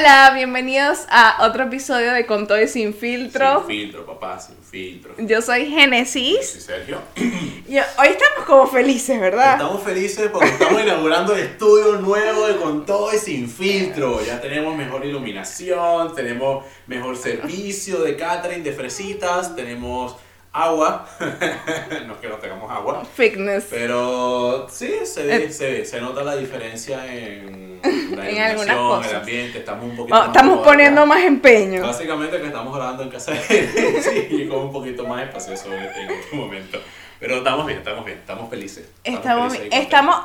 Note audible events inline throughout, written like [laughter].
Hola, bienvenidos a otro episodio de Con todo y sin filtro. Sin filtro, papá, sin filtro. Yo soy Yo Génesis. soy Sergio. Y hoy estamos como felices, ¿verdad? Estamos felices porque estamos inaugurando el estudio nuevo de Con todo y sin filtro. Ya tenemos mejor iluminación, tenemos mejor servicio de catering, de fresitas, tenemos agua. [laughs] no es que no tengamos agua. Fitness. Pero sí, se ve, se ve, se nota la diferencia en [laughs] la En algunas cosas. el ambiente, estamos un poquito más estamos poniendo acá. más empeño. Básicamente que estamos grabando en casa de [laughs] sí, y con un poquito más espacioso en este momento. Pero estamos bien, estamos bien, estamos felices. Estamos, felices y estamos,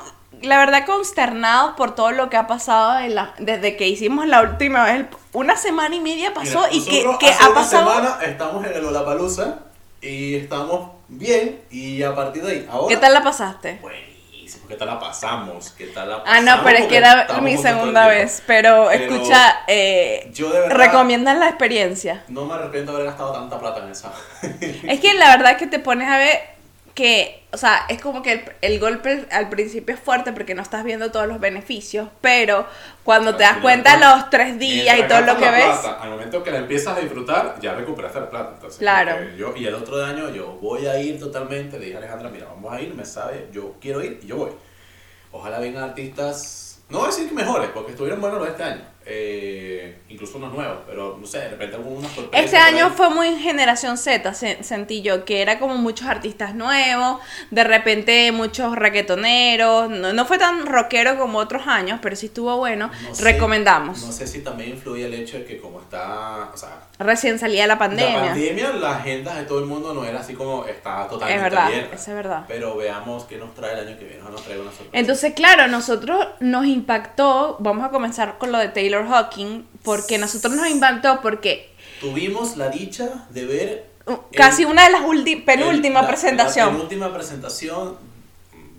la verdad, consternados por todo lo que ha pasado en la- desde que hicimos la última vez. Una semana y media pasó contentos. y que, que hace ha una pasado. semana estamos en el Olapalooza y estamos bien y a partir de ahí, ahora... ¿Qué tal la pasaste? Buenísimo, ¿qué tal la pasamos? ¿Qué tal la Ah, pasamos? no, pero es que era mi segunda vez. Pero, Pero escucha, eh, Yo de verdad recomiendan la experiencia. no me arrepiento de haber gastado tanta plata en esa. Es que la verdad que te pones a ver que, o sea, es como que el, el golpe al principio es fuerte porque no estás viendo todos los beneficios, pero cuando te das cuenta los tres días y todo lo que ves, plata, al momento que la empiezas a disfrutar, ya recuperaste la plata. Entonces, Claro. Yo, y el otro año yo voy a ir totalmente. Le dije a Alejandra, mira, vamos a ir, me sabe, yo quiero ir y yo voy. Ojalá vengan artistas, no voy a decir que mejores, porque estuvieron buenos los de este año. Eh, incluso unos nuevos, pero no sé, de repente algunas sorpresas. Este año fue muy generación Z, se- sentí yo, que era como muchos artistas nuevos, de repente muchos reggaetoneros, no, no fue tan rockero como otros años, pero sí estuvo bueno, No sé- recomendamos. No sé si también influye el hecho de que como está, o sea, Recién salía la pandemia. la pandemia, la agenda de todo el mundo no era así como está totalmente es verdad, abierta. es verdad. Pero veamos qué nos trae el año que viene. Nos traiga una sorpresa. Entonces, claro, nosotros nos impactó, vamos a comenzar con lo de Taylor Hawking, porque nosotros nos impactó porque Tuvimos la dicha de ver. uh, el- casi una de las ulti- el- penúltima la- presentación. La penúltima presentación,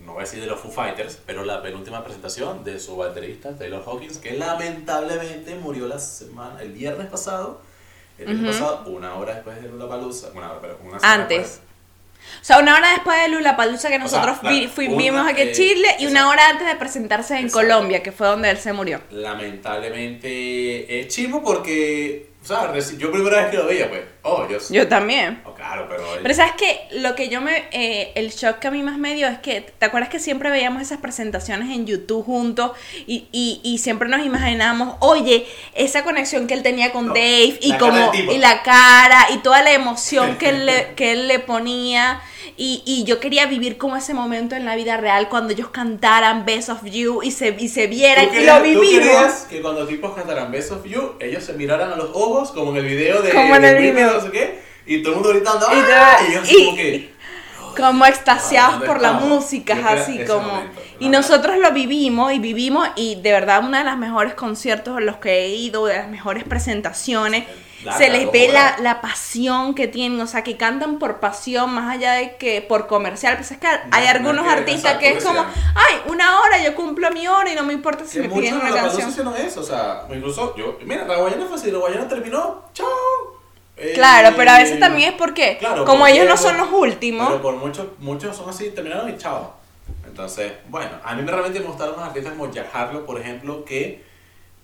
no voy a decir de los Foo Fighters, pero la penúltima presentación de su baterista Taylor Hawkins, que lamentablemente murió la semana, el viernes pasado. El viernes Ujú. pasado, una hora después de Lula Palusa. Una hora, pero una semana Antes. después. O sea, una hora después de Lula Palusa que O sea, nosotros vi- claro, fui- una, vimos aquí en eh, Chile y una hora antes de presentarse en. Colombia, que fue donde él se murió. Lamentablemente es chimo porque, o sea, reci- yo primera vez que lo veía, pues, oh, yo, Yo también. oh, claro, pero, Pero sabes que lo que yo me, eh, el shock que a mí más me dio es que, ¿te acuerdas que siempre veíamos esas presentaciones en YouTube juntos y, y, y siempre nos imaginábamos, oye, esa conexión que él tenía con No, Dave y como y la cara y toda la emoción que [laughs] él le, que él le ponía y, y yo quería vivir como ese momento en la vida real cuando ellos cantaran Best of You y se, y se vieran ¿Tú y lo tú vivimos. querías que cuando tipos cantaran Best of You, ellos se miraran a los ojos como en el video de Como en el Britney, video. no sé qué, y todo el mundo gritando, ¡ah! y ellos como que, como extasiados ¿dónde por la música, así como... momento, y nosotros lo vivimos y vivimos y de verdad uno de los mejores conciertos en los que he ido, de las mejores presentaciones, La- se les ve la, la pasión que tienen, o sea, que cantan por pasión más allá de que por comercial. Pues es que hay no algunos que- artistas que es como, ay, una hora, yo cumplo mi hora y no me importa si que me piden una canción. eso, o sea, incluso yo, mira, la Guayana fue así, la Guayana terminó, chao. Eh, Claro, pero a veces también es porque, Claro, como porque- ellos no son los últimos, Pero por muchos, muchos son así, terminaron y chao. Entonces, bueno, a mí me realmente me gustaron los artistas como Jack Harlow, por ejemplo, que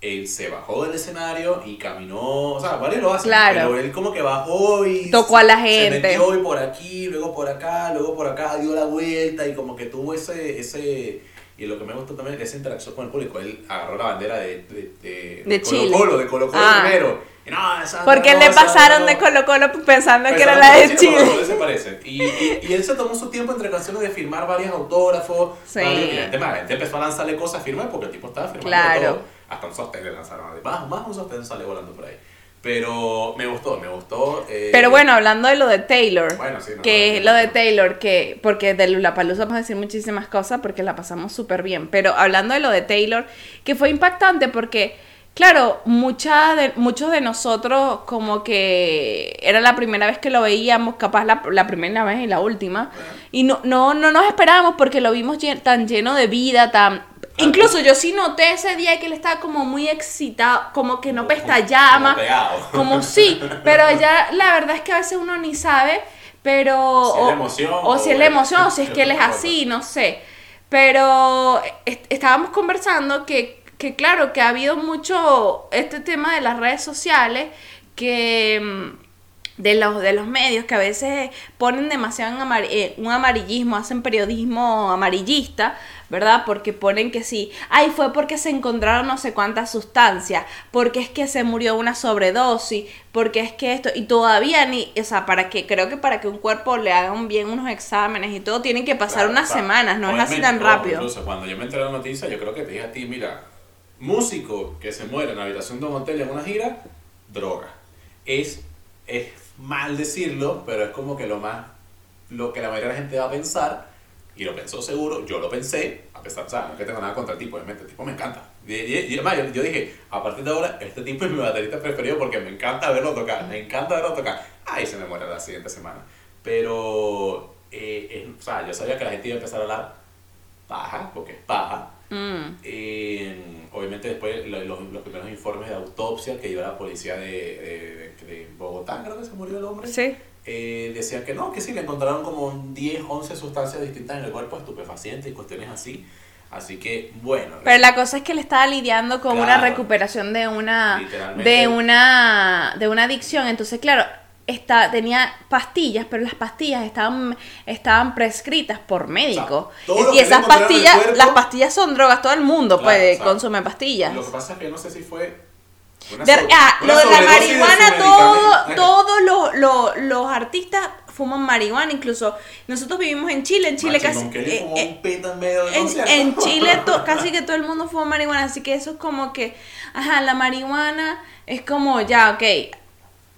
él se bajó del escenario y caminó, o sea, varios lo hacen, Claro. pero él como que bajó y Tocó a la se gente. metió y por aquí, luego por acá, luego por acá, dio la vuelta y como que tuvo ese, ese y lo que me gustó también es esa interacción con el público, él agarró la bandera de, de, de, De Colo Chile. Colo, de Colo Colo Ah. primero. Y no, esa porque no, le pasaron no. de Colo Colo pensando que era la de Chile. se parecen. Y, y, y él se tomó su tiempo entre canciones de firmar varios autógrafos. Sí. varios- la gente, empezó a lanzarle cosas, firma porque el tipo estaba firmando Claro. todo. Hasta un sostén le lanzaron. Más, más un sostén sale volando por ahí. Pero me gustó, me gustó. eh, Pero bueno, hablando de lo de Taylor, Bueno, sí, no, que no, lo de. Taylor, que porque de Lollapalooza vamos a decir muchísimas cosas porque la pasamos súper bien, pero hablando de lo de Taylor, que fue impactante porque, claro, mucha de, muchos de nosotros como que era la primera vez que lo veíamos, capaz la, la primera vez y la última, Bueno. y no, no, no nos esperábamos porque lo vimos llen- tan lleno de vida, tan... Incluso yo sí noté ese día que él estaba como muy excitado, como que no pestallaba, como como sí, pero ya la verdad es que a veces uno ni sabe, pero... Si es o, la emoción o si es la es- emoción, o si es que él es así, no sé. Pero est- estábamos conversando que, que claro, que ha habido mucho este tema de las redes sociales que mm, de los, de los medios que a veces ponen demasiado en amar- eh, un amarillismo, hacen periodismo amarillista, ¿verdad? Porque ponen que sí, ay, fue porque se encontraron no sé cuántas sustancias, porque es que se murió una sobredosis, porque es que esto, y todavía ni, o sea, para que, creo que para que un cuerpo le hagan bien unos exámenes y todo, tienen que pasar Claro, unas claro. semanas, no es así tan rápido. Incluso cuando yo me enteré de la noticia, yo creo que te dije a ti, mira, músico que se muere en la habitación de un hotel en una gira, droga. Es, es mal decirlo, pero es como que lo más, lo que la mayoría de la gente va a pensar, y lo pensó seguro, yo lo pensé, a pesar, o sea, no es que tengo nada contra el tipo, obviamente, el tipo me encanta. Y, y- y además, yo, yo dije, a partir de ahora, este tipo es mi baterista preferido porque me encanta verlo tocar, me encanta verlo tocar. Ahí se me muere la siguiente semana. Pero, eh, eh, o sea, yo sabía que la gente iba a empezar a hablar paja, porque es paja. Mm. Eh, obviamente después lo- los, los primeros informes de autopsia que dio la policía de, de- de Bogotá, creo que se murió el hombre, Sí. Eh, decían que no, que sí, le encontraron como 10, 11 sustancias distintas en el cuerpo, estupefacientes y cuestiones así. Así que, bueno. Pero la cosa es que él estaba lidiando con una recuperación de una de una de una adicción, entonces claro, está tenía pastillas, pero las pastillas estaban estaban prescritas por médicos. y esas pastillas, cuerpo- las pastillas son drogas, todo el mundo Claro, puede o sea, consume pastillas. Lo que pasa es que no sé si fue. De- ah, lo de la marihuana, todo, todos los, los, los artistas fuman marihuana, incluso nosotros vivimos en Chile, en Chile casi... Eh, eh, en medio del en, concierto. en Chile to- [laughs] casi que todo el mundo fuma marihuana, así que eso es como que, ajá, la marihuana es como ya, ok,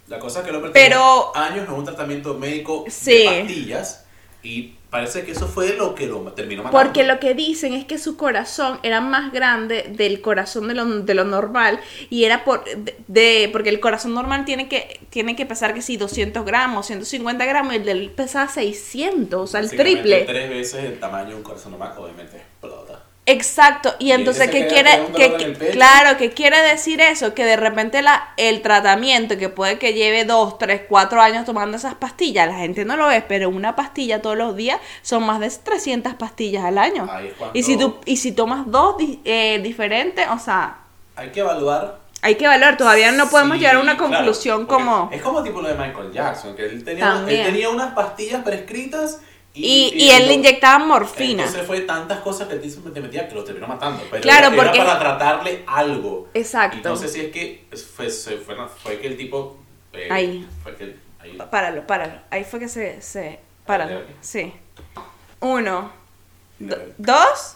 La cosa es que hombre Pero- años en un tratamiento médico Sí. de pastillas y parece que eso fue lo que lo terminó matando. porque lo que dicen es que su corazón era más grande del corazón de lo, de lo normal y era por, de, de- porque el corazón normal tiene que, tiene que pesar que sí, 200 gramos, 150 gramos y el de él pesaba 600, o sea, el triple. Tres veces el tamaño de un corazón normal, obviamente explota. Exacto, y Y entonces, ese ¿qué se quiere? que- que- claro, ¿qué quiere decir eso? Que de repente la, el tratamiento, que puede que lleve dos, tres, cuatro años tomando esas pastillas, la gente no lo ve, pero una pastilla todos los días son más de 300 pastillas al año. Y si tú y si tomas dos eh, diferentes, o sea, Hay que evaluar. hay que evaluar, todavía no podemos Sí, llegar a una conclusión como... Es como tipo lo de Michael Jackson, que él tenía, él tenía unas pastillas prescritas Y, y él le inyectaba morfina. Entonces fue tantas cosas que el tipo te metía que lo terminó matando. Pero Claro, era, porque- era para tratarle algo. Exacto. Sé si es que fue, se- fue, fue que el tipo. eh, Ahí. Fue que ahí. Páralo, páralo. Ahí fue que se... se páralo. Sí. Uno. Do-. ¿Dos?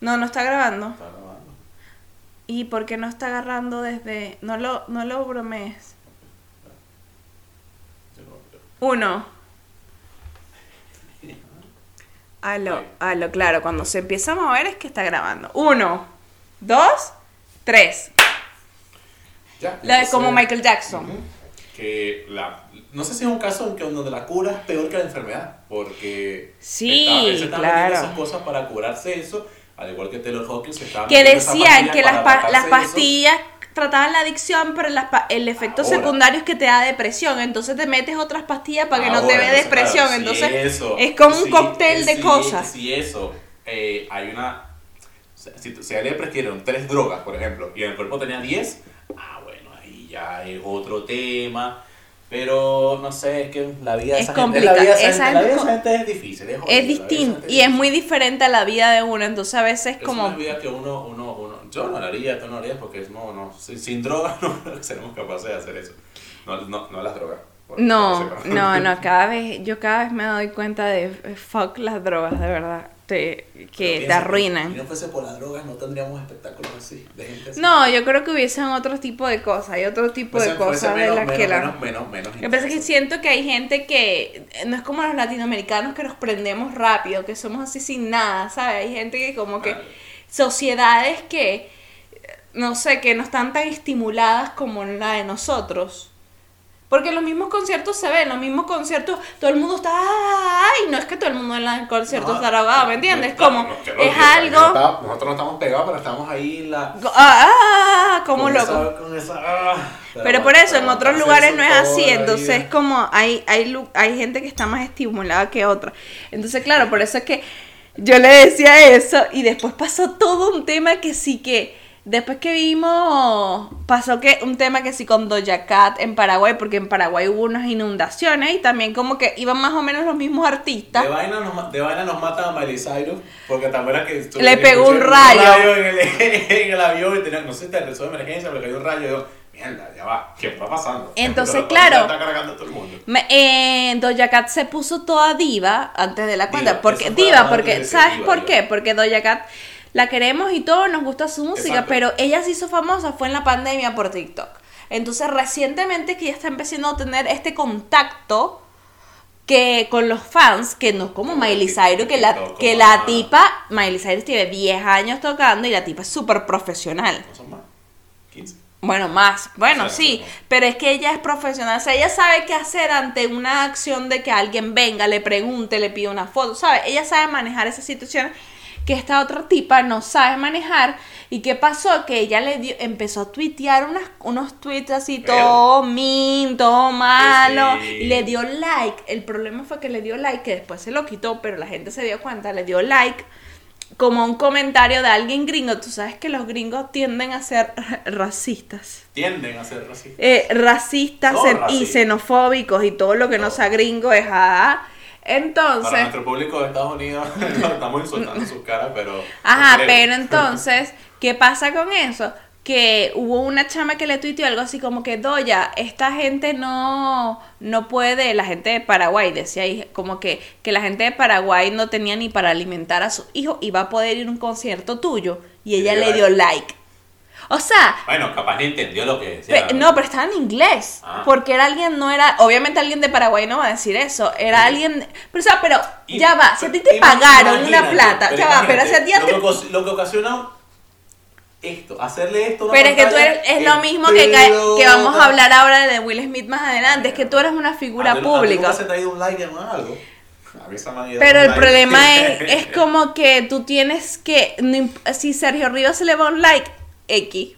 No, no está grabando. Está grabando. ¿Y por qué no está agarrando desde.? No lo, no lo bromees. Yo Ok. aló, claro, cuando se empieza a mover es que está grabando. Uno, dos, tres. Ya, La de como Michael Jackson. Que la, no sé si es un caso en que donde la cura es peor que la enfermedad, porque Sí, él se estaba claro. esas cosas para curarse eso, al igual que Taylor Hawkins se Que decían que pastillas las, pa- las eso. Trataban la adicción, pero las el efecto Ahora. secundario es que te da depresión. Entonces te metes otras pastillas para que no te dé depresión. claro, entonces eso- es como un cóctel de cosas. Si eso, eh, hay una. Si, si a él le prescribieron tres drogas, por ejemplo, y en el cuerpo tenía 10, ah, bueno, ahí ya es otro tema. Pero no sé, es que la vida de Es esa gente, la vida de esa complicado, esa gente, la vida de es esa gente es difícil. Es, Es distinto y es muy diferente a la vida de uno. Entonces a veces Es como... una vida que uno, uno, uno, yo no haría, tú no lo harías porque es, no, no, sin, sin drogas [laughs] no seremos capaces de hacer eso. No, no, no las drogas. No, no, [laughs] no, cada vez, yo cada vez me doy cuenta de eh, fuck las drogas, de verdad, te, que te arruinan. Si no fuese por las drogas, no tendríamos espectáculos así, de gente así. No, yo creo que hubiesen otro tipo de cosas, hay otro tipo Fuese- de cosas de menos, las menos, que la... menos, menos, menos Lo que pasa es que siento que hay gente que eh, no es como los latinoamericanos que nos prendemos rápido, que somos así sin nada, ¿sabes? Hay gente que como que. Sociedades que eh, no sé, que no están tan estimuladas como la de nosotros. Porque en los mismos conciertos se ven, en los mismos conciertos todo el mundo está, ay, no es que todo el mundo en los conciertos No, está drogado, ¿me entiendes? como es algo, nosotros no estamos pegados, pero estamos ahí en la. ah, como con loco. esa- con esa- ah, Pero por eso en otros lugares no es así, entonces es vida. como hay, hay, hay gente que está más estimulada que otra. Entonces, claro, por eso es que yo le decía eso y después pasó todo un tema que sí que Después que vimos, pasó que un tema que sí con Doja Cat en Paraguay, porque en Paraguay hubo unas inundaciones y también como que iban más o menos los mismos artistas. De vaina nos, de vaina nos mata a Miley Cyrus, porque te acuerdas que... Le pegó un rayo. en, el, [laughs] en el avión y tenía, no sé, te de emergencia, pero cayó un rayo mierda, ya va, ¿qué está pasando? Entonces, claro. Está cargando a todo el mundo. Me- eh, Doja Cat se puso toda diva antes de la cuenta. Diva, porque, diva, porque, ¿sabes diva, por qué? Porque Doja Cat la queremos y todo, nos gusta su música, Exacto. pero ella se hizo famosa fue en la pandemia por TikTok. Entonces, recientemente que ella está empezando a tener este contacto que con los fans, que no es como Miley Cyrus, que la, que la tipa, Miley Cyrus tiene 10 años tocando y la tipa es súper profesional. ¿No son más? 15. Bueno, más. Bueno, O sea, sí, como- pero es que ella es profesional. O sea, ella sabe qué hacer ante una acción de que alguien venga, le pregunte, le pida una foto, ¿sabe? Ella sabe manejar esa situación que esta otra tipa no sabe manejar. ¿Y qué pasó? Que ella le dio, empezó a tuitear unas, unos tweets así, todo mean, todo malo, sí. y le dio like. El problema fue que le dio like, que después se lo quitó, pero la gente se dio cuenta, le dio like como un comentario de alguien gringo. Tú sabes que los gringos tienden a ser [laughs] racistas. Tienden a ser racistas. Eh, racistas No, y xenofóbicos y todo lo que no sea gringo es ah. Para Entonces, nuestro público de Estados Unidos, [laughs] estamos insultando sus caras, pero... ajá, no pero entonces, ¿qué pasa con eso? Que hubo una chama que le tuiteó algo así como que, Doya, esta gente no, no puede, la gente de Paraguay, decía ahí, como que, que la gente de Paraguay no tenía ni para alimentar a su hijo y va a poder ir a un concierto tuyo. Y ella le dio like. O sea, Bueno, capaz ni entendió lo que decía. No, pero estaba en inglés. Ah. Porque era alguien, no era. Obviamente alguien de Paraguay no va a decir eso. Era alguien. Pero, o sea, pero Y- ya va. Si a ti te pagaron una plata. Ya va, pero si a ti lo te. lo que ocasiona esto, hacerle esto una Pero es que tú eres. Es lo mismo que, que vamos a hablar ahora de Will Smith más adelante. Es que tú eres una figura A a pública. se un like algo. Pero el like. problema es, [laughs] es como que tú tienes que. si Sergio Rivas se le va un like, X.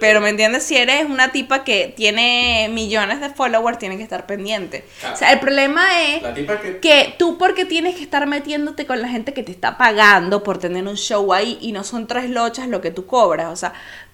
Pero me entiendes, si eres una tipa que tiene millones de followers, tienes que estar pendiente. Claro. O sea, el problema es que... que tú porque tienes que estar metiéndote con la gente que te está pagando por tener un show ahí y no son tres lochas lo que tú cobras, o sea,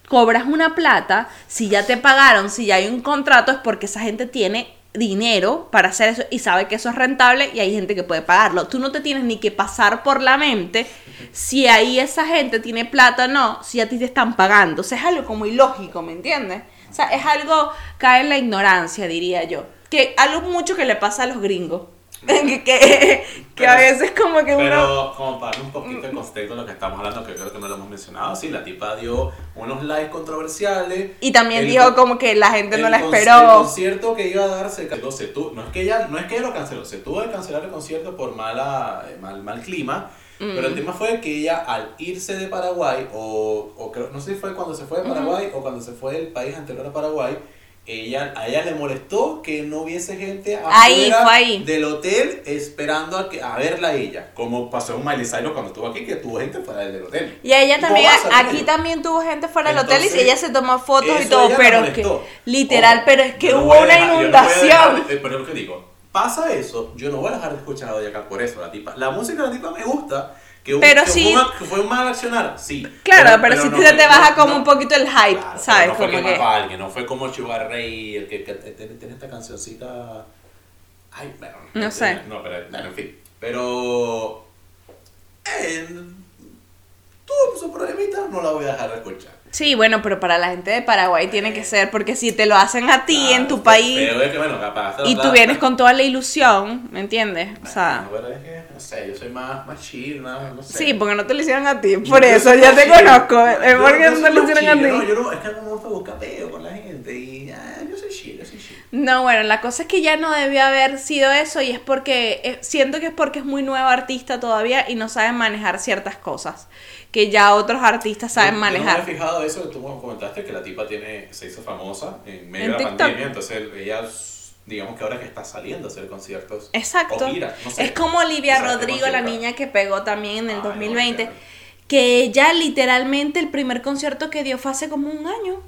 cobras una plata, si ya te pagaron, si ya hay un contrato es porque esa gente tiene dinero para hacer eso y sabe que eso es rentable y hay gente que puede pagarlo. Tú no te tienes ni que pasar por la mente si ahí esa gente tiene plata o no, si a ti te están pagando. O sea, es algo como ilógico, ¿me entiendes? O sea, es algo, cae en la ignorancia, diría yo. Que algo mucho que le pasa a los gringos. Que, [laughs] que, que a Pero- veces como que uno... Pero como para darle un poquito de contexto de lo que estamos hablando, que creo que no lo hemos mencionado, sí, la tipa dio unos likes controversiales. Y también El dijo como que la gente no la con- El esperó. concierto que iba a dar se canceló, se tu- no es que ella, no es que ella lo canceló, se tuvo que cancelar el concierto por mala, eh, mal, mal clima. Pero Mm. el tema fue que ella al irse de Paraguay, o, o creo, no sé si fue cuando se fue de Paraguay o cuando se fue del país anterior a Paraguay, ella, a ella le molestó que no hubiese gente Ahí, afuera fue ahí. del hotel esperando a, que, a verla a ella. Como pasó en Miley Cyrus cuando estuvo aquí, que tuvo gente fuera del hotel. Y ella ¿Y cómo también, a aquí también tuvo gente fuera del hotel y Entonces, ella se tomó fotos y todo, ella pero es que, literal, pero es que no hubo a una dejar- no a inundación. dejar- eh, pero es lo que digo, pasa eso, yo no voy a dejar de escuchar a Doja Cat por eso, la tipa. La música de la tipa me gusta. Que, un- Pero que sí- Fue, una- que fue un mal accionar, sí. Claro, pero, si no se fue- te baja no- como no- un poquito el hype, Claro, ¿sabes? No fue como que que... mató a alguien, no fue como Sugar Ray, el que, tiene, tiene esta cancioncita. Ay. No sé. No, pero, en fin. Pero. Eh, tuvo su problemita, no la voy a dejar de escuchar. Sí, bueno, pero para la gente de Paraguay tiene que ser, porque si te lo hacen a ti en tu país Pero es que, bueno, capaz. y tú vienes con toda la ilusión, ¿me entiendes? O sea... Bueno, pero es que, no sé, yo soy más, más chill, más, no sé. Sí, porque no te lo hicieron a ti, por yo eso ya te chill. conozco, es Yo- porque no te lo hicieron a ti. No, yo no, es que no me gusta buscar peo con la gente y ah, yo soy chill, yo soy chill. No, bueno, la cosa es que ya no debió haber sido eso y es porque eh, siento que es porque es muy nueva artista todavía y no sabe manejar ciertas cosas que ya otros artistas saben Yo- manejar. Yo no me he fijado eso que tú me comentaste, que la tipa tiene, se hizo famosa en medio En de la TikTok. pandemia, entonces ella, digamos que ahora que está saliendo a hacer conciertos. Exacto. o no sé. es como Olivia Rodrigo, la niña que pegó también en el Ay, no, 2020, claro. que ella literalmente el primer concierto que dio fue hace como un año.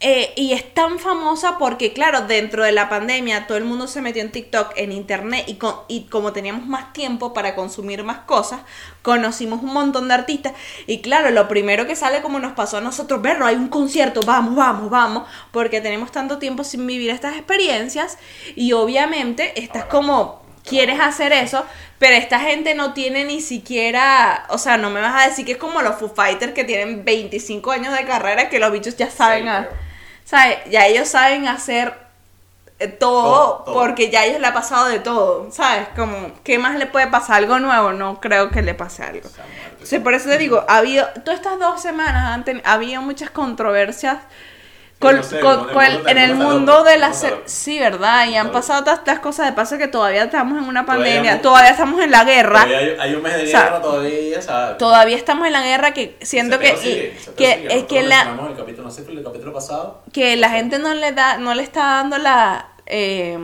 Eh, y es tan famosa porque, claro, dentro de la pandemia todo el mundo se metió en TikTok, en Internet, y, con, y como teníamos más tiempo para consumir más cosas, conocimos un montón de artistas. Y claro, lo primero que sale como nos pasó a nosotros, verlo, hay un concierto, vamos, vamos, vamos, porque tenemos tanto tiempo sin vivir estas experiencias. Y obviamente estás como quieres hacer eso, pero esta gente no tiene ni siquiera, o sea, no me vas a decir que es como los Foo Fighters que tienen 25 años de carrera que los bichos ya saben, a, ¿sabes? Ya ellos saben hacer eh, todo, porque ya ellos le ha pasado de todo, ¿sabes? Como, ¿qué más le puede pasar? ¿Algo nuevo? No creo que le pase algo. Sí, por eso te digo, ha habido, todas estas dos semanas han habido muchas controversias en el mundo de la... Sí, ¿verdad? Y han pasado tantas cosas de paso que todavía estamos en una pandemia, todavía, estamos en la guerra. Hay, un mes de guerra todavía, ¿sabes? Todavía estamos en la guerra que siento que... que, es que la... El capítulo, no sé, el capítulo pasado. Que la gente no le da, no le está dando la... Eh,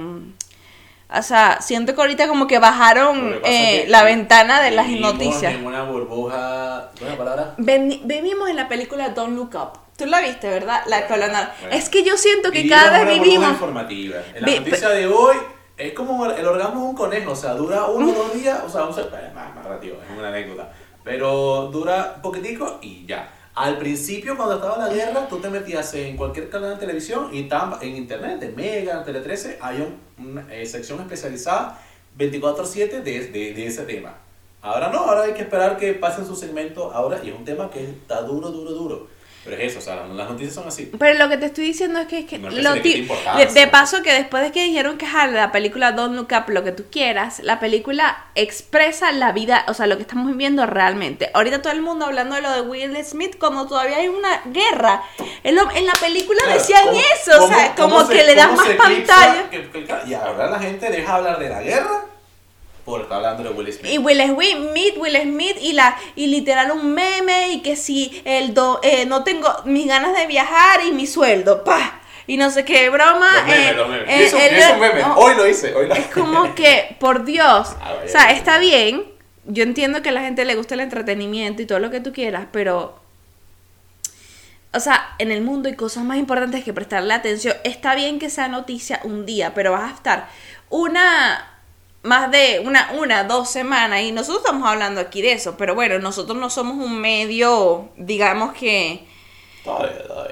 o sea, siento que ahorita como que bajaron eh, la ventana de las noticias. En una burbuja. ¿Una palabra? vivimos en la película Don't Look Up. Tú la viste, ¿verdad? La colonial. Es que yo siento que cada vez vivimos. informativa. En la noticia de hoy es como el orgasmo de un conejo, o sea, dura uno o dos días, o sea, un, más, más relativo, es una anécdota. Pero dura un poquitico y ya. Al principio, cuando estaba la guerra, tú te metías en cualquier canal de televisión y en internet, de Mega, Tele 13, hay una eh, sección especializada 24-7 de, de, de ese tema. Ahora no, ahora hay que esperar que pasen su segmento ahora y es un tema que está duro, duro, duro. Pero es eso, o sea, las noticias son así. Pero lo que te estoy diciendo es que, es que, de, paso que después de que dijeron que la película Don't Look Up, lo que tú quieras, la película expresa la vida, o sea, lo que estamos viviendo realmente. Ahorita todo el mundo hablando de lo de Will Smith como todavía hay una guerra. En, en la película decían eso, o sea, como que le dan más pantalla. y ahora la gente deja hablar de la guerra por estar hablando de Will Smith. Y Will Smith, Will Smith y la y literal un meme y que si el do, eh, no tengo mis ganas de viajar y mi sueldo, pa y no sé qué broma. Eh, eh, un meme. hoy lo hice. Hoy Es como que, por Dios, [laughs] o sea, está bien. Yo entiendo que a la gente le gusta el entretenimiento y todo lo que tú quieras, pero o sea, en el mundo hay cosas más importantes que prestarle atención. Está bien que sea noticia un día, pero vas a estar una más de una, una, dos semanas y nosotros estamos hablando aquí de eso, pero bueno, nosotros no somos un medio, digamos que...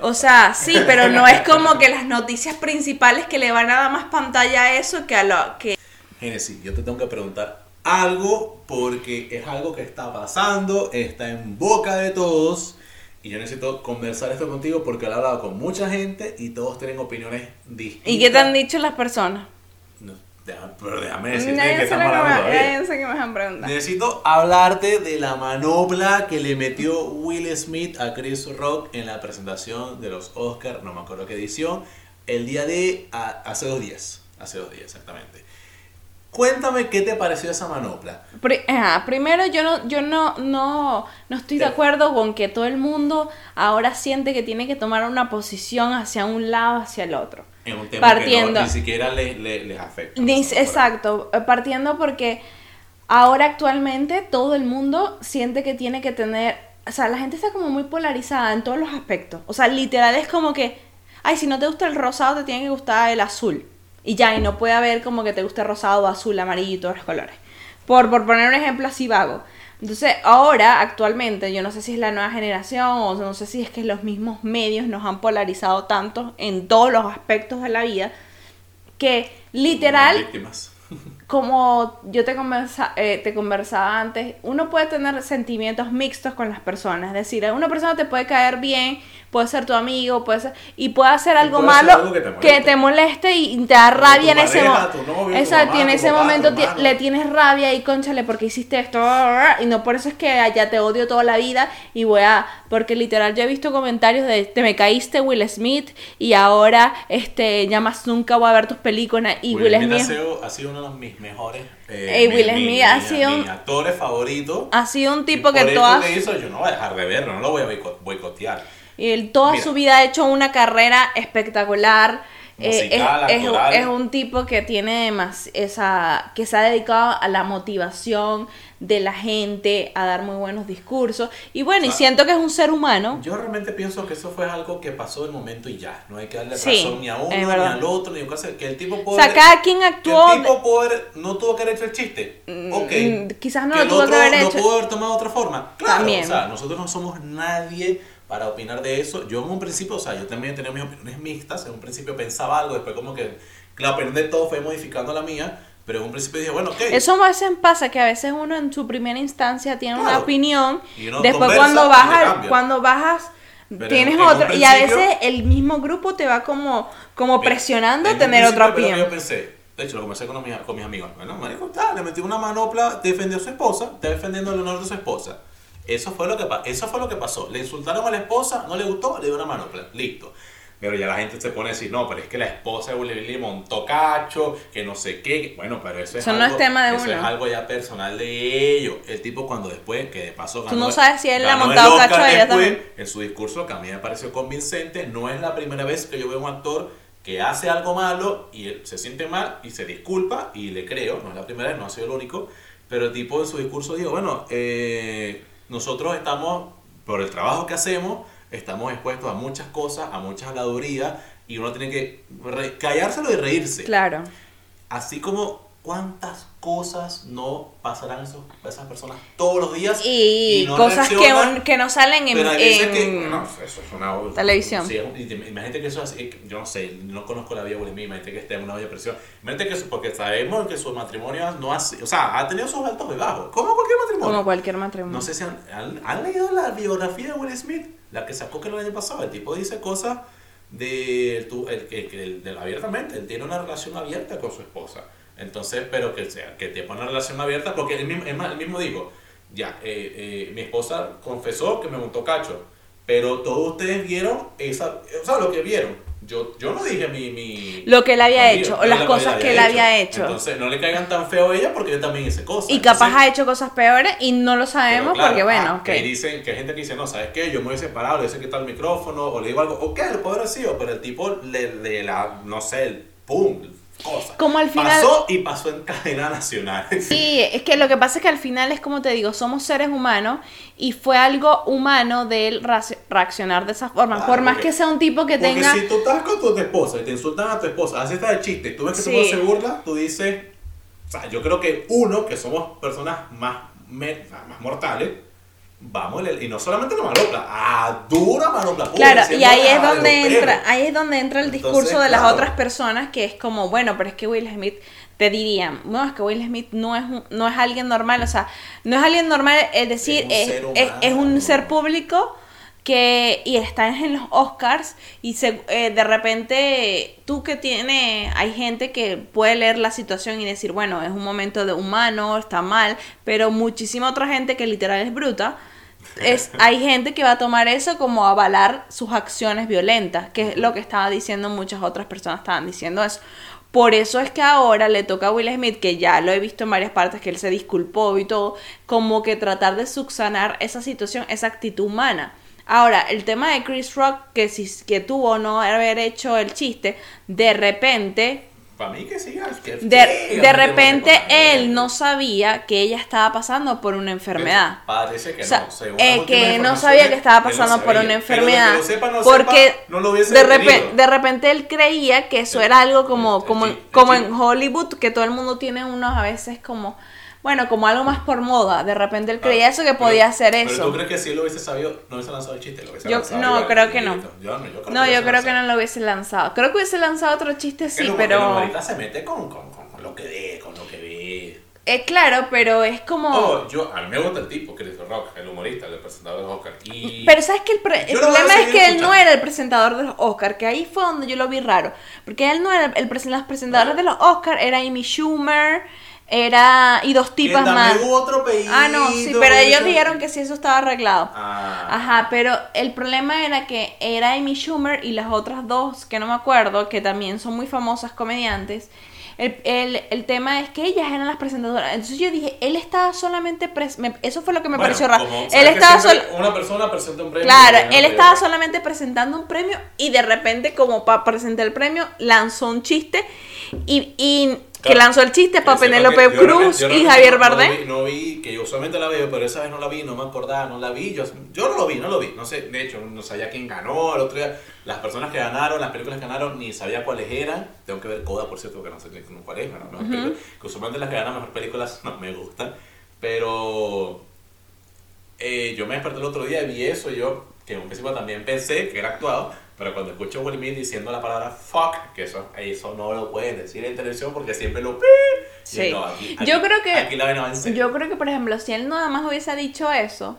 O sea, sí, pero no es como que las noticias principales que le van a dar más pantalla a eso que a lo que... Genesis, yo te tengo que preguntar algo porque es algo que está pasando, está en boca de todos y yo necesito conversar esto contigo porque he hablado con mucha gente y todos tienen opiniones distintas. ¿Y qué te han dicho las personas? Pero déjame decirte que estamos hablando Necesito hablarte de la manopla que le metió Will Smith a Chris Rock en la presentación de los Oscars, no me acuerdo qué edición, el día de hace dos días, hace dos días exactamente. Cuéntame qué te pareció esa manopla. primero, yo no, yo no, no, no estoy de acuerdo con que todo el mundo ahora siente que tiene que tomar una posición hacia un lado, hacia el otro en un tema partiendo, que ni siquiera les, afecta. exacto, eh, partiendo porque ahora actualmente todo el mundo siente que tiene que tener, o sea, la gente está como muy polarizada en todos los aspectos. O sea, literal es como que, ay, si no te gusta el rosado, te tiene que gustar el azul. Y ya, y no puede haber como que te guste rosado, azul, amarillo y todos los colores. Por, por poner un ejemplo así vago. Entonces, ahora, actualmente, yo no sé si es la nueva generación o no sé si es que los mismos medios nos han polarizado tanto en todos los aspectos de la vida que literal, [laughs] como yo te, conversa, eh, te conversaba antes, uno puede tener sentimientos mixtos con las personas. Es decir, una persona te puede caer bien puede ser tu amigo, puede ser, y puede hacer algo malo que, te moleste y te da rabia en ese momento. Exacto, en ese momento le tienes rabia y conchale porque hiciste esto y no por eso es que allá te odio toda la vida y voy a porque literal yo he visto comentarios de te me caíste Will Smith y ahora este ya más nunca voy a ver tus películas y Will, Smith, ha, sido, uno de mis mejores eh, Will Smith ha sido un, actores favoritos. ha sido un tipo que todas yo no voy a dejar de verlo no lo voy a boicotear. Él toda su vida ha hecho una carrera espectacular. Eh, es, un tipo que tiene más esa que se ha dedicado a la motivación de la gente, a dar muy buenos discursos. Y bueno, y siento que es un ser humano. Yo realmente pienso que eso fue algo que pasó el momento y ya. No hay que darle Sí, razón ni a uno, ni al otro, ni a cosa. Que el tipo O puede. sea, cada quien que actuó... el tipo haber- no tuvo que haber hecho el chiste. Mm, Ok. mm, quizás no Que lo tuvo que haber hecho. pudo haber tomado otra forma. Claro. También. O sea, nosotros no somos nadie para opinar de eso. Yo en un principio, o sea, yo también tenía mis opiniones mixtas. En un principio pensaba algo, después como que la opinión de todo fue modificando la mía. Pero en un principio dije, bueno, ok. Eso a veces pasa que a veces uno en su primera instancia tiene una Claro. opinión, Y uno después conversa cuando bajas, cuando bajas Pero tienes en- en otro y a veces el mismo grupo te va como como presionando a tener otra opinión. Yo pensé, de hecho lo conversé con mis, con mis amigos. Bueno, marico, tal, le metí una manopla, defendió a su esposa, está defendiendo el honor de su esposa. Eso fue lo que eso fue lo que pasó. Le insultaron a la esposa, no le gustó, le dio una manopla, listo. Pero ya la gente se pone a decir, no, pero es que la esposa de Willy Billy montó cacho, que no sé qué. Bueno, pero eso es Eso no algo, es tema de eso uno. es algo ya personal de ellos. El tipo cuando después, que de paso ganó... no sabes si él le ha el montado Oscar cacho a ella después, también. en su discurso que a mí me pareció convincente, no es la primera vez que yo veo un actor que hace algo malo y él se siente mal y se disculpa y le creo, no es la primera vez, no ha sido el único, pero el tipo en su discurso dijo, bueno, eh, nosotros estamos, por el trabajo que hacemos, estamos expuestos a muchas cosas, a muchas habladurías y uno tiene que callárselo y reírse. Claro. Así como cuántas cosas no pasarán esos- a esas personas todos los días Y, no cosas que, un- que no salen en, Pero hay veces en- que. No, eso es una. televisión. Sí, y imagínate que eso es así. Yo no sé, no conozco la vida de Will Smith, Imagínate que esté en una olla de presión. Imagínate que. eso- Porque sabemos que su matrimonio no ha. O sea, ha tenido sus altos y bajos. Como cualquier matrimonio. como cualquier matrimonio. No sé si han, han, han leído la biografía de Will Smith, la que sacó que el año pasado. El tipo dice cosas de. el, el- del- abiertamente. Él tiene una relación abierta con su esposa. Entonces, pero que sea, que te pone una relación abierta, porque él mismo, mismo dijo: Ya, eh, eh, mi esposa confesó que me montó cacho, pero todos ustedes vieron esa. O sea, lo que vieron. Yo, yo no dije mi. mi Lo que él había hecho, o las cosas que él había hecho. Entonces, no le caigan tan feo a ella porque yo también hice cosas. y capaz Entonces, ha hecho cosas peores y no lo sabemos claro, porque bueno, ah, ok. que dicen, que hay gente que dice, no, ¿sabes qué? Yo me hubiese parado, le hubiese quitado el micrófono, o le digo algo, ok, lo puede haber sido, pero el tipo le, le la, no sé, el pum, cosa. Como al final- Pasó y pasó en cadena nacional. [laughs] Sí, es que lo que pasa es que al final es como te digo, somos seres humanos y fue algo humano de él reaccionar de esa forma. Por más que sea un tipo que Porque tenga... si tú estás con tu esposa y te insultan a tu esposa, haces esta de chiste, tú ves que Sí. tu esposa se burla, tú dices, o sea, yo creo que uno, que somos personas más, más mortales, vamos, y no solamente la manopla, a dura manopla. pum, Claro, y ahí es donde entra, ahí es donde entra el Entonces, discurso de las claro. otras personas que es como, bueno, pero es que Will Smith te dirían, no, es que Will Smith no es no es alguien normal, o sea, no es alguien normal, es decir, Es un es, ser es- es un ser público que y está en los Oscars y se, eh, de repente tú que tiene hay gente que puede leer la situación y decir bueno es un momento de humano está mal pero muchísima otra gente que literal es bruta es hay gente que va a tomar eso como avalar sus acciones violentas que es lo que estaba diciendo muchas otras personas estaban diciendo eso por eso es que ahora le toca a Will Smith, que ya lo he visto en varias partes, que él se disculpó y todo, como que tratar de subsanar esa situación, esa actitud humana. Ahora, el tema de Chris Rock, que si que tuvo o no haber hecho el chiste, de repente, Para mí que sí, que de, de repente él no sabía que ella estaba pasando por una enfermedad. Parece que O sea, no. según eh, que no sabía que estaba no pasando por una Pero de que enfermedad. lo sepa, no porque sepa, no lo hubiese de, repente, de repente él creía que eso era algo como, como, el como en Hollywood, que todo el mundo tiene unos a veces como, bueno, como algo más por moda. De repente él creía eso que Pero- podía hacer Pero eso. tú crees que si él lo hubiese sabido, no hubiese lanzado el chiste, lo hubiese Yo lanzado no, creo que no. Yo no, yo creo No, que yo lo creo que no lo hubiese lanzado. Creo que hubiese lanzado otro chiste, sí, el pero... El humorista se mete con, con, con, con lo que ve, con lo que ve. Eh, claro, pero es como... Oh, yo, a mí me gusta el tipo, Chris Rock, el humorista, el presentador de Oscar. Y Pero sabes que el, pre- el problema es que él no escuchando. era el presentador de los Oscars, que ahí fue donde yo lo vi raro. Porque él no era el, presen- los presentadores de los Oscars, era Amy Schumer, era y dos tipas más. hubo otro apellido. Ah, no, sí, pero ellos dijeron que sí, eso estaba arreglado. Ah. Ajá, pero el problema era que era Amy Schumer y las otras dos, que no me acuerdo, que también son muy famosas comediantes. El, el, el tema es que ellas eran las presentadoras. Entonces yo dije, él estaba solamente... pres- me- eso fue lo que me Bueno, pareció raro. Él estaba solo... Una persona presenta un premio. Claro, él estaba te- solamente presentando un premio y de repente como para presentar el premio lanzó un chiste y, y, que lanzó el chiste para Penélope Cruz y Javier Bardem. No vi, no vi, que yo usualmente la veo, pero esa vez no la vi, no me acordaba, no la vi. Yo, yo no lo vi, no lo vi. No sé, de hecho, no sabía quién ganó. El otro día, las personas que ganaron, las películas que ganaron, ni sabía cuáles eran. Tengo que ver Coda, por cierto, que no sé cuál es. Bueno, mejor película, que usualmente las que ganan mejor películas [laughs] no me gustan. Pero eh, yo me desperté el otro día y vi eso. y Yo, que en un principio también pensé que era actuado, pero cuando escucho a Will Smith diciendo la palabra fuck, que eso, eso no lo pueden decir en televisión porque siempre lo. Sí. no, aquí- Yo creo que- Aquí la. Yo creo que, por ejemplo, si él nada más hubiese dicho eso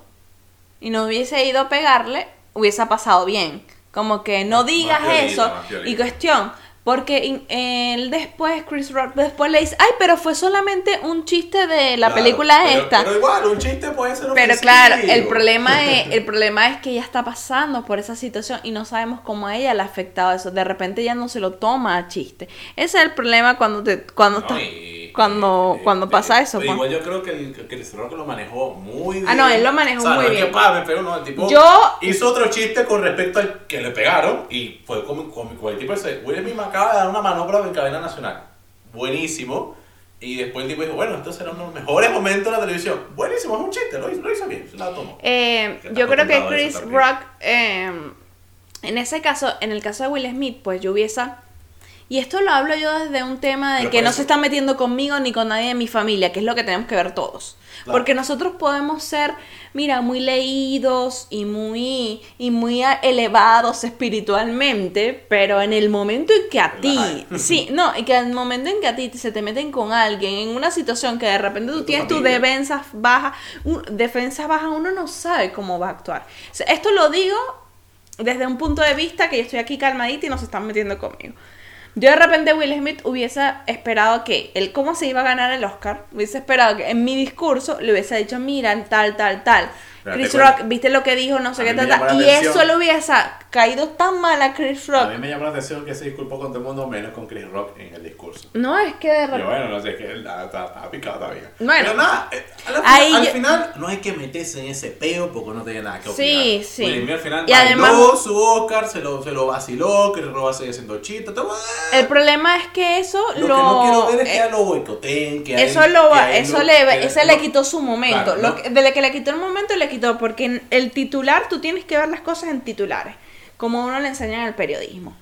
y no hubiese ido a pegarle, hubiese pasado bien. Como que no digas eso. Y cuestión, porque él después, Chris Rock, después le dice, ay, pero fue solamente un chiste de la Claro, película pero- esta. Pero igual, un chiste puede ser Pero ofensivo. claro, el problema [laughs] es, el problema es que ella está pasando por esa situación y no sabemos cómo a ella le ha afectado eso. De repente ella no se lo toma a chiste. Ese es el problema cuando te, cuando No, estás- y- cuando, y- cuando y- pasa eso. pues. Igual yo creo que el que Chris Rock lo manejó muy bien. Ah, no, él lo manejó O sea, muy no es que, bien. pa, me pegó, no, el tipo Yo- hizo otro chiste con respecto al que le pegaron y fue como, como, el tipo ese, Will Smith me acaba de dar una manobra en cadena nacional. Buenísimo. Y después el tipo dijo, bueno, estos serán los mejores momentos de la televisión. Buenísimo, es un chiste, lo hizo, lo hizo bien, se la tomó. Eh, yo creo que Chris. Rock, eh, en ese caso, en el caso de Will Smith, pues yo hubiese... Y esto lo hablo yo desde un tema de Pero que no eso- se está metiendo conmigo ni con nadie de mi familia, que es lo que tenemos que ver todos. Claro. Porque nosotros podemos ser, mira, muy leídos y muy, y muy elevados espiritualmente, pero en el momento en que a ti, [laughs] sí, no, y que en el momento en que a ti se te meten con alguien en una situación que de repente tú tienes tu familia. defensas bajas, un- defensas bajas, uno no sabe cómo va a actuar. O sea, esto lo digo desde un punto de vista que yo estoy aquí calmadita y no se están metiendo conmigo. Yo de repente Will Smith hubiese esperado que él cómo se iba a ganar el Oscar, hubiese esperado que en mi discurso le hubiese dicho, mira, tal, tal, tal. Chris. Rock, viste lo que dijo, no sé A qué tal, Y atención. eso le hubiese caído tan mal a Chris A Rock. mí me llamó la atención que se disculpó con todo el mundo, menos con Chris Rock en el discurso. No, es que de Yo, repente... bueno, no sé, es que él está, picado todavía. Bueno. Pero nada, eh, al, Ahí al yo- final no hay que meterse en ese peo porque no tiene nada que opinar. Sí, sí. Will al final Y además- su Oscar, se lo, se lo vaciló, Chris Rock va a seguir haciendo chistes. todo, El problema es que eso Lo, lo... que no quiero ver es eh, que a lo boicoteen, que a Eso él- lo que a él eso le, que- ese no- le quitó su momento. Claro, Lo no- desde que le quitó el momento le quitó, porque en el titular tú tienes que ver las cosas en titulares, como uno le enseña en el periodismo.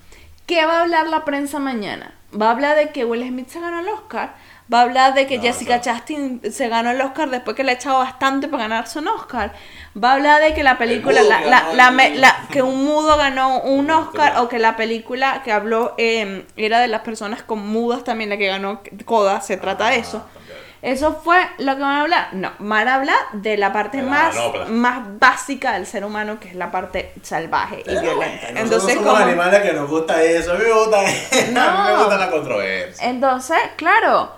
¿Qué va a hablar la prensa mañana? Va a hablar de que Will Smith se ganó el Oscar, va a hablar de que No, Jessica o sea- Chastain se ganó el Oscar después que le ha echado bastante para ganarse un Oscar, va a hablar de que la película, la, que la- la me- un mudo ganó un No, Oscar o que la película que habló eh, era de las personas con mudas también la que ganó Coda, se trata de eso. ¿Eso fue lo que van a hablar? No, van a hablar de la parte De la más, manopla. más básica del ser humano, que es la parte salvaje y violenta. bueno, Entonces, somos como- animales que nos gusta eso. A mí me gusta, [laughs] a mí No. me gusta la controversia. entonces, claro,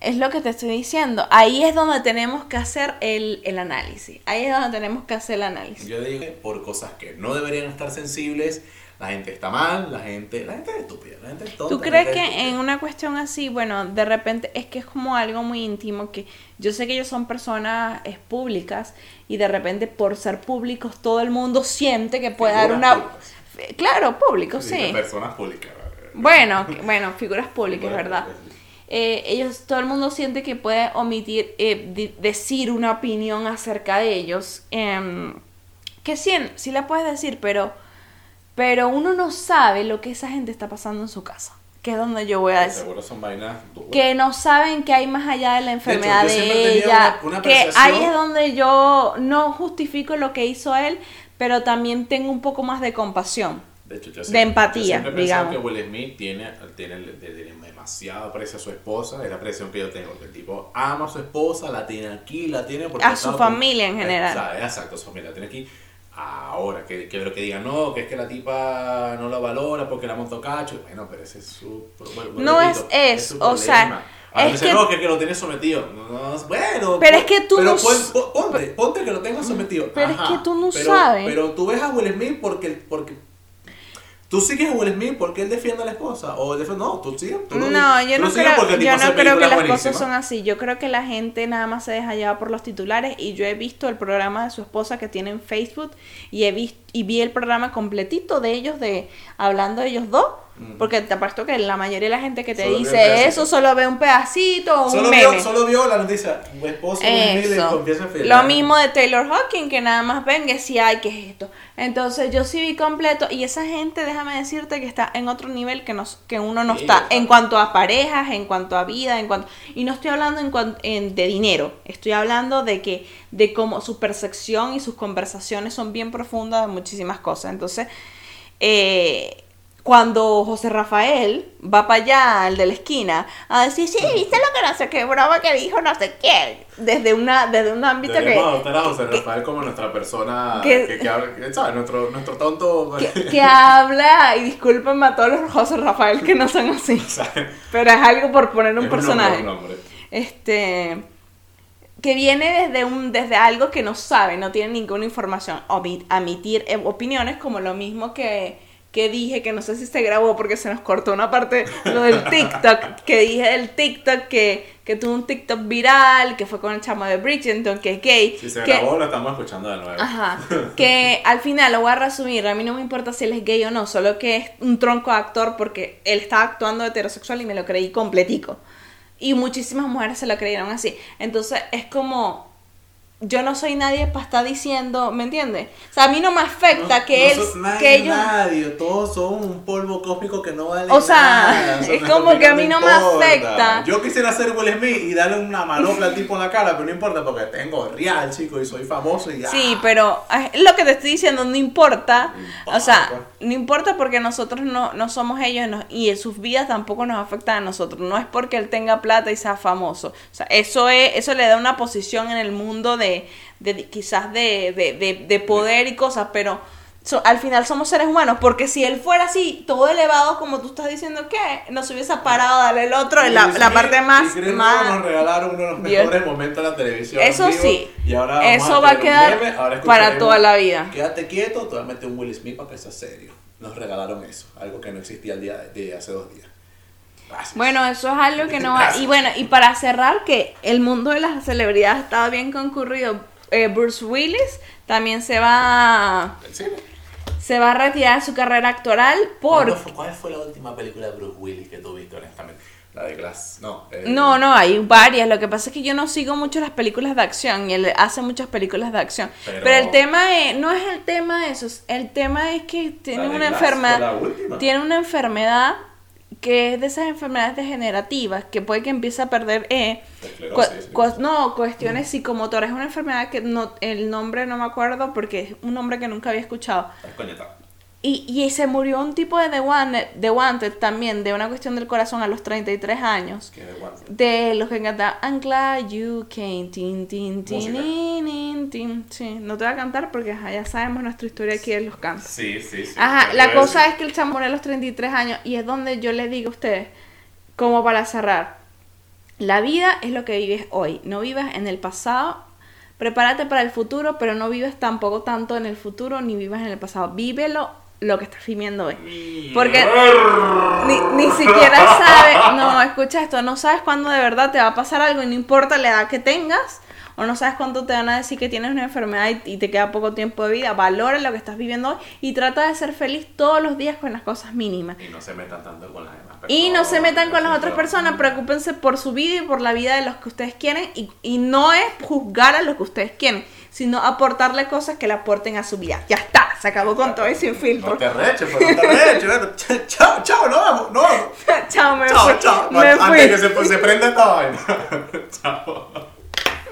es lo que te estoy diciendo. Ahí es donde tenemos que hacer el, el análisis. Ahí es donde tenemos que hacer el análisis. Yo digo que por cosas que no deberían estar sensibles, la gente está mal, la gente, la gente es estúpida, la gente es tonta. ¿Tú crees que estúpida. en una cuestión así, bueno, de repente es que es como algo muy íntimo que yo sé que ellos son personas es, públicas y de repente por ser públicos todo el mundo siente que puede dar una... públicas. Claro, públicos, Sí, sí. Personas públicas. Bueno, bueno, figuras públicas, Bueno, ¿verdad? Eh, ellos, todo el mundo siente que puede omitir, eh, decir una opinión acerca de ellos. em, que sí, sí la puedes decir, pero, pero uno no sabe lo que esa gente está pasando en su casa. Que es donde yo voy a decir. Seguro son vainas duras. Que no saben que hay más allá de la enfermedad yo de, siempre tenía ella. una- una que ahí es donde yo no justifico lo que hizo él, pero también tengo un poco más de compasión. De, hecho, yo de empatía, yo siempre digamos. que Will Smith tiene, tiene, tiene demasiado aprecio a su esposa, es la apreciación que yo tengo, que el tipo ama a su esposa, la tiene aquí, la tiene porque A su estado con- familia en general. Eh, sea, exacto, su familia la tiene aquí. Ahora, que, que lo que digan, no, que es que la tipa no la valora porque la montó cacho. Bueno, pero ese es su bueno, No repito, es eso, o sea. Ahora es que- no, que, que lo tiene sometido. No, no, bueno, Pero es que tú pero no pon- ponte, ponte que lo tenga sometido. Pero es que tú no pero- sabes. Pero tú ves a Will Smith porque, porque tú sigues a Will Smith porque él defiende a la esposa. O defiende, no, tú sigues. Tú No, yo no creo, yo no creo que las cosas son así. Yo creo que la gente nada más se deja llevar por los titulares y yo he visto el programa de su esposa que tiene en Facebook y he visto y vi el programa completito de ellos de hablando de ellos dos Porque te apuesto que la mayoría de la gente que te Solo un dice eso solo ve un pedacito o un Solo meme. vio, solo vio la noticia. Un esposo Smith Eso. a Lo mismo de Taylor Hawking, que nada más ven que sí, ay, ¿qué es esto? Entonces yo sí vi completo y esa gente, déjame decirte que está en otro nivel que, nos, que uno no Sí, está. exacto. En cuanto a parejas, en cuanto a vida, en cuanto... Y no estoy hablando en cuan- en- de dinero, estoy hablando de que de cómo su percepción y sus conversaciones son bien profundas de muchísimas cosas. Entonces, eh, cuando José Rafael va para allá, el de la esquina, a decir, sí, viste lo que no sé qué broma que dijo no sé qué, desde, una, desde un ámbito que, Deberíamos adoptar a José que- Rafael como nuestra persona que- que, que, habla- que- ¿sabes? Nuestro, nuestro tonto. que, que habla, y discúlpenme a todos los José Rafael que no son así, [laughs] es pero es algo por poner un nombre, personaje. un nombre. este que viene desde un desde algo que no sabe, no tiene ninguna información, Omi- emitir eh, opiniones como lo mismo que que dije que no sé si se grabó porque se nos cortó una parte lo del TikTok, que dije del TikTok que que tuvo un TikTok viral, que fue con el chamo de Bridgerton, que es gay, Si se que, grabó, lo estamos escuchando de nuevo. Ajá, [laughs] que al final lo voy a resumir, a mí no me importa si él es gay o no, solo que es un tronco de actor porque él estaba actuando heterosexual y me lo creí completico. Y muchísimas mujeres se lo creyeron así. Entonces es como, yo no soy nadie para estar diciendo, ¿me entiendes? O sea, a mí no me afecta No- que no él, nadie, que ellos... nadie, todos son un polvo cósmico que no vale O sea, nada, [laughs] es como que a mí no me importa. afecta. Yo quisiera ser Will Smith y darle una manopla al tipo en la cara, pero no importa porque tengo real, chico, y soy famoso y ya. Sí, pero ah, lo que te estoy diciendo no importa. No O sea, importa. no importa porque nosotros no, no somos ellos no- y en sus vidas tampoco nos afectan a nosotros. No es porque él tenga plata y sea famoso. O sea, eso es, eso le da una posición en el mundo de, de quizás de, de, de, de poder y cosas, pero so- al final somos seres humanos. Porque si él fuera así, todo elevado, como tú estás diciendo, ¿qué? Nos hubiese parado a darle el otro, en la, la parte más... y más nos regalaron uno de los Dios. mejores momentos de la televisión. Eso vivo, sí, y ahora eso va a quedar ahora para toda la vida. Quédate quieto, te voy a meter un Will Smith para que sea serio. Nos regalaron eso, algo que no existía el día de hace dos días. Bueno, eso es algo que no va. Y bueno, y para cerrar, que el mundo de las celebridades estaba bien concurrido. eh, Bruce Willis también se va se va a retirar de su carrera actoral por ¿Cuándo fue- ¿Cuál fue la última película de Bruce Willis que tú viste, honestamente? La de Glass. No. eh, no, no, hay varias. Lo que pasa es que yo no sigo mucho las películas de acción y él hace muchas películas de acción. Pero, Pero- el tema es, no es el tema de eso, el tema es que tiene una Glass enfermedad, tiene una enfermedad que es de esas enfermedades degenerativas que puede que empiece a perder eh, cu- cu- no cuestiones psicomotoras. Es una enfermedad que no el nombre no me acuerdo porque es un nombre que nunca había escuchado. Y, y se murió un tipo de The Wanted, The Wanted también de una cuestión del corazón a los 33 años. Que de los que cantan I'm glad you came tin tin tin tin, tin, sí no te voy a cantar porque ajá, ya sabemos nuestra historia aquí de los cantos Sí, sí, sí. Ajá, la cosa decir- es que el chamo murió a los 33 años y es donde yo le digo a ustedes, como para cerrar, la vida es lo que vives hoy, no vivas en el pasado, prepárate para el futuro, pero no vives tampoco tanto en el futuro ni vivas en el pasado, vívelo lo que estás viviendo hoy. Porque ni, ni siquiera [laughs] sabes, no, escucha esto, no sabes cuándo de verdad te va a pasar algo y no importa la edad que tengas, o no sabes cuándo te van a decir que tienes una enfermedad y, y te queda poco tiempo de vida, valora lo que estás viviendo hoy y trata de ser feliz todos los días con las cosas mínimas. Y no se metan tanto con las demás personas. Y no se metan con las otras personas, preocúpense por su vida y por la vida de los que ustedes quieren y, y no es juzgar a lo que ustedes quieren, sino aportarle cosas que le aporten a su vida. Ya está, se acabó con todo y sin filtro. No te reches, pero no te reches. Chao, chao, no vamos, no vamos. [laughs] chao, me Chao, fui. chao. Me Antes fui. que se, se prenda esta vaina. [laughs] chao.